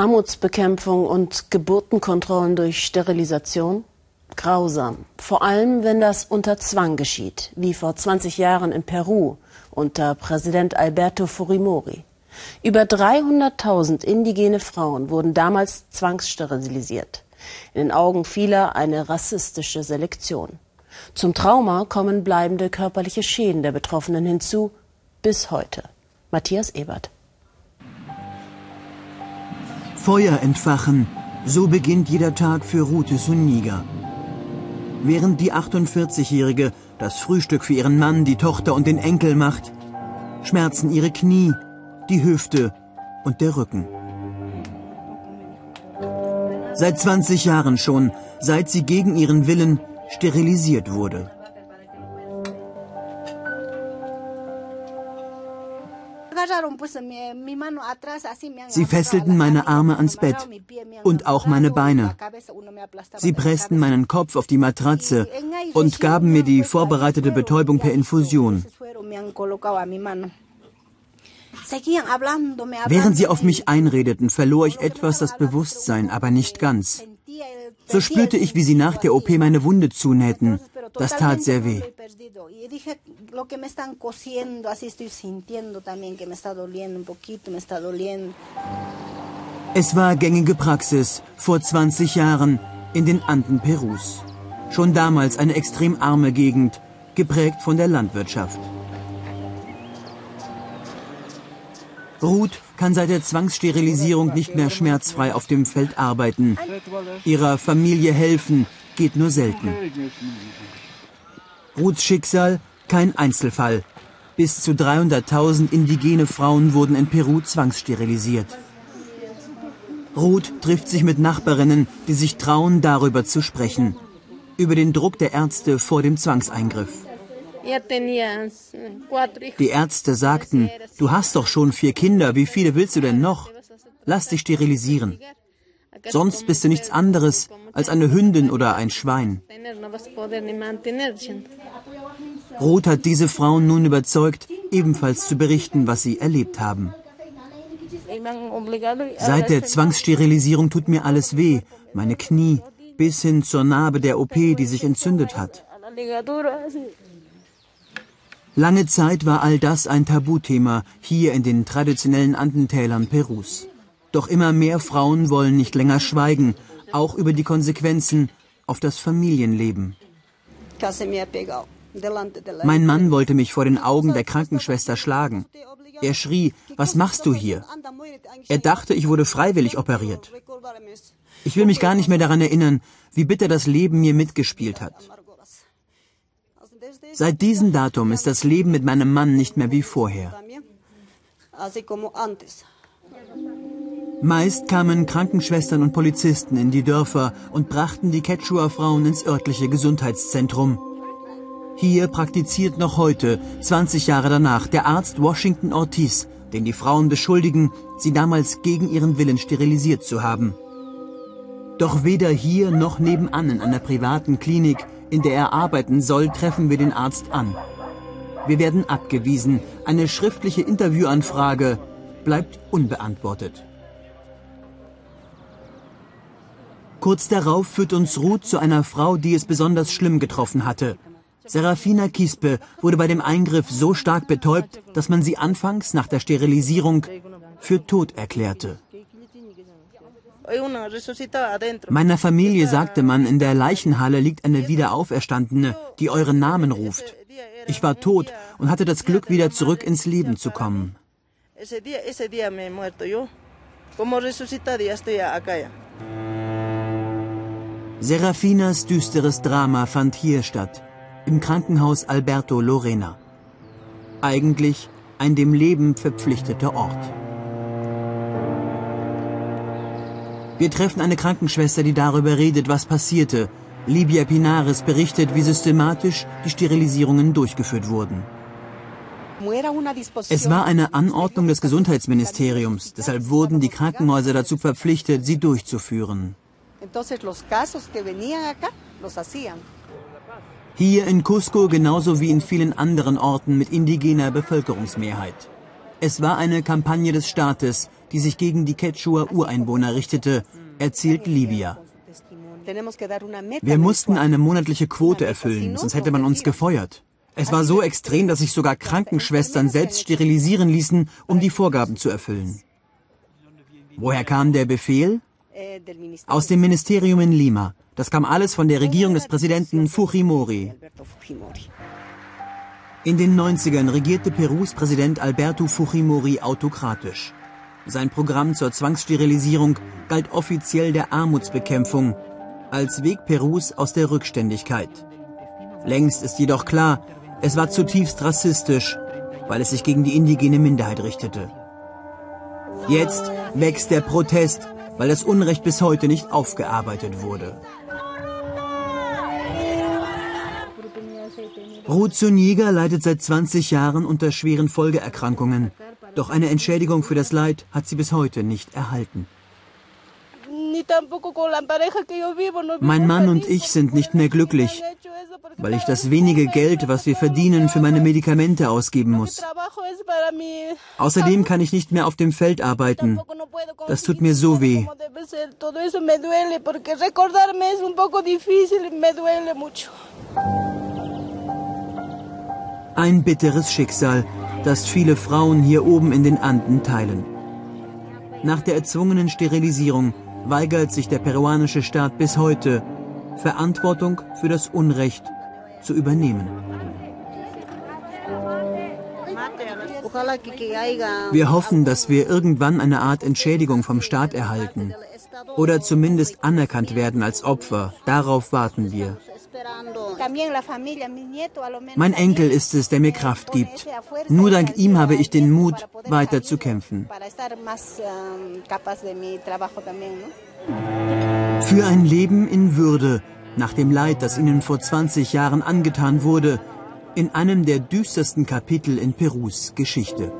Armutsbekämpfung und Geburtenkontrollen durch Sterilisation? Grausam. Vor allem, wenn das unter Zwang geschieht, wie vor 20 Jahren in Peru unter Präsident Alberto Fujimori. Über 300.000 indigene Frauen wurden damals zwangssterilisiert. In den Augen vieler eine rassistische Selektion. Zum Trauma kommen bleibende körperliche Schäden der Betroffenen hinzu, bis heute. Matthias Ebert. Feuer entfachen, so beginnt jeder Tag für Rute Suniga. Während die 48-Jährige das Frühstück für ihren Mann, die Tochter und den Enkel macht, schmerzen ihre Knie, die Hüfte und der Rücken. Seit 20 Jahren schon, seit sie gegen ihren Willen sterilisiert wurde. Sie fesselten meine Arme ans Bett und auch meine Beine. Sie pressten meinen Kopf auf die Matratze und gaben mir die vorbereitete Betäubung per Infusion. Während sie auf mich einredeten, verlor ich etwas das Bewusstsein, aber nicht ganz. So spürte ich, wie sie nach der OP meine Wunde zunähten. Das tat sehr weh. Es war gängige Praxis vor 20 Jahren in den Anden Perus. Schon damals eine extrem arme Gegend, geprägt von der Landwirtschaft. Ruth kann seit der Zwangssterilisierung nicht mehr schmerzfrei auf dem Feld arbeiten. Ihrer Familie helfen geht nur selten. Ruths Schicksal kein Einzelfall. Bis zu 300.000 indigene Frauen wurden in Peru zwangssterilisiert. Ruth trifft sich mit Nachbarinnen, die sich trauen, darüber zu sprechen. Über den Druck der Ärzte vor dem Zwangseingriff. Die Ärzte sagten, du hast doch schon vier Kinder, wie viele willst du denn noch? Lass dich sterilisieren. Sonst bist du nichts anderes als eine Hündin oder ein Schwein. Roth hat diese Frauen nun überzeugt, ebenfalls zu berichten, was sie erlebt haben. Seit der Zwangssterilisierung tut mir alles weh, meine Knie, bis hin zur Narbe der OP, die sich entzündet hat. Lange Zeit war all das ein Tabuthema hier in den traditionellen Andentälern Perus. Doch immer mehr Frauen wollen nicht länger schweigen, auch über die Konsequenzen auf das Familienleben. Mein Mann wollte mich vor den Augen der Krankenschwester schlagen. Er schrie, was machst du hier? Er dachte, ich wurde freiwillig operiert. Ich will mich gar nicht mehr daran erinnern, wie bitter das Leben mir mitgespielt hat. Seit diesem Datum ist das Leben mit meinem Mann nicht mehr wie vorher. Meist kamen Krankenschwestern und Polizisten in die Dörfer und brachten die Quechua-Frauen ins örtliche Gesundheitszentrum. Hier praktiziert noch heute, 20 Jahre danach, der Arzt Washington Ortiz, den die Frauen beschuldigen, sie damals gegen ihren Willen sterilisiert zu haben. Doch weder hier noch nebenan in einer privaten Klinik in der er arbeiten soll, treffen wir den Arzt an. Wir werden abgewiesen. Eine schriftliche Interviewanfrage bleibt unbeantwortet. Kurz darauf führt uns Ruth zu einer Frau, die es besonders schlimm getroffen hatte. Serafina Kispe wurde bei dem Eingriff so stark betäubt, dass man sie anfangs nach der Sterilisierung für tot erklärte. Meiner Familie sagte man, in der Leichenhalle liegt eine Wiederauferstandene, die euren Namen ruft. Ich war tot und hatte das Glück, wieder zurück ins Leben zu kommen. Serafinas düsteres Drama fand hier statt, im Krankenhaus Alberto Lorena. Eigentlich ein dem Leben verpflichteter Ort. Wir treffen eine Krankenschwester, die darüber redet, was passierte. Libia Pinares berichtet, wie systematisch die Sterilisierungen durchgeführt wurden. Es war eine Anordnung des Gesundheitsministeriums, deshalb wurden die Krankenhäuser dazu verpflichtet, sie durchzuführen. Hier in Cusco genauso wie in vielen anderen Orten mit indigener Bevölkerungsmehrheit. Es war eine Kampagne des Staates, die sich gegen die Quechua-Ureinwohner richtete, erzählt Livia. Wir mussten eine monatliche Quote erfüllen, sonst hätte man uns gefeuert. Es war so extrem, dass sich sogar Krankenschwestern selbst sterilisieren ließen, um die Vorgaben zu erfüllen. Woher kam der Befehl? Aus dem Ministerium in Lima. Das kam alles von der Regierung des Präsidenten Fujimori. In den 90ern regierte Perus Präsident Alberto Fujimori autokratisch. Sein Programm zur Zwangssterilisierung galt offiziell der Armutsbekämpfung als Weg Perus aus der Rückständigkeit. Längst ist jedoch klar, es war zutiefst rassistisch, weil es sich gegen die indigene Minderheit richtete. Jetzt wächst der Protest, weil das Unrecht bis heute nicht aufgearbeitet wurde. Ruth Zuniga leidet seit 20 Jahren unter schweren Folgeerkrankungen. Doch eine Entschädigung für das Leid hat sie bis heute nicht erhalten. Mein Mann und ich sind nicht mehr glücklich, weil ich das wenige Geld, was wir verdienen, für meine Medikamente ausgeben muss. Außerdem kann ich nicht mehr auf dem Feld arbeiten. Das tut mir so weh. Ein bitteres Schicksal, das viele Frauen hier oben in den Anden teilen. Nach der erzwungenen Sterilisierung weigert sich der peruanische Staat bis heute, Verantwortung für das Unrecht zu übernehmen. Wir hoffen, dass wir irgendwann eine Art Entschädigung vom Staat erhalten oder zumindest anerkannt werden als Opfer. Darauf warten wir. Mein Enkel ist es, der mir Kraft gibt. Nur dank ihm habe ich den Mut, weiter zu kämpfen. Für ein Leben in Würde, nach dem Leid, das ihnen vor 20 Jahren angetan wurde, in einem der düstersten Kapitel in Perus Geschichte.